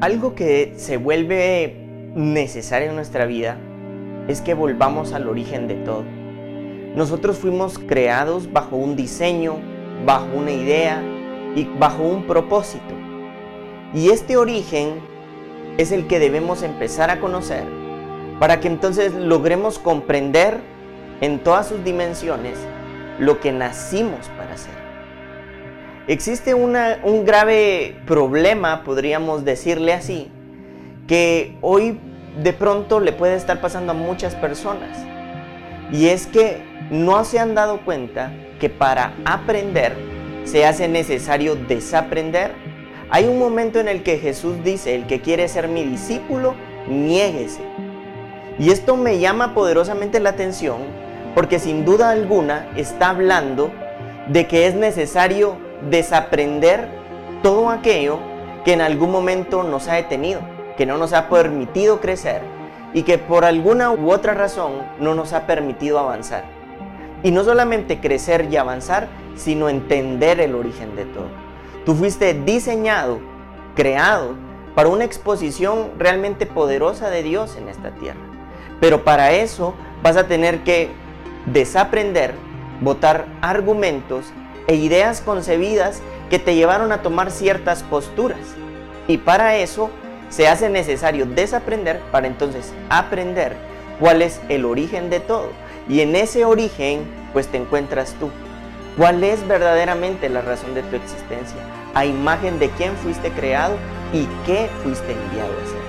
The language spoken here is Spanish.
algo que se vuelve necesario en nuestra vida es que volvamos al origen de todo. Nosotros fuimos creados bajo un diseño, bajo una idea y bajo un propósito. Y este origen es el que debemos empezar a conocer para que entonces logremos comprender en todas sus dimensiones lo que nacimos para hacer. Existe un grave problema, podríamos decirle así, que hoy de pronto le puede estar pasando a muchas personas. Y es que no se han dado cuenta que para aprender se hace necesario desaprender. Hay un momento en el que Jesús dice, el que quiere ser mi discípulo, niéguese. Y esto me llama poderosamente la atención porque sin duda alguna está hablando de que es necesario desaprender todo aquello que en algún momento nos ha detenido, que no nos ha permitido crecer y que por alguna u otra razón no nos ha permitido avanzar. Y no solamente crecer y avanzar, sino entender el origen de todo. Tú fuiste diseñado, creado para una exposición realmente poderosa de Dios en esta tierra. Pero para eso vas a tener que desaprender, votar argumentos e ideas concebidas que te llevaron a tomar ciertas posturas. Y para eso se hace necesario desaprender para entonces aprender cuál es el origen de todo. Y en ese origen pues te encuentras tú. ¿Cuál es verdaderamente la razón de tu existencia? A imagen de quién fuiste creado y qué fuiste enviado a ser.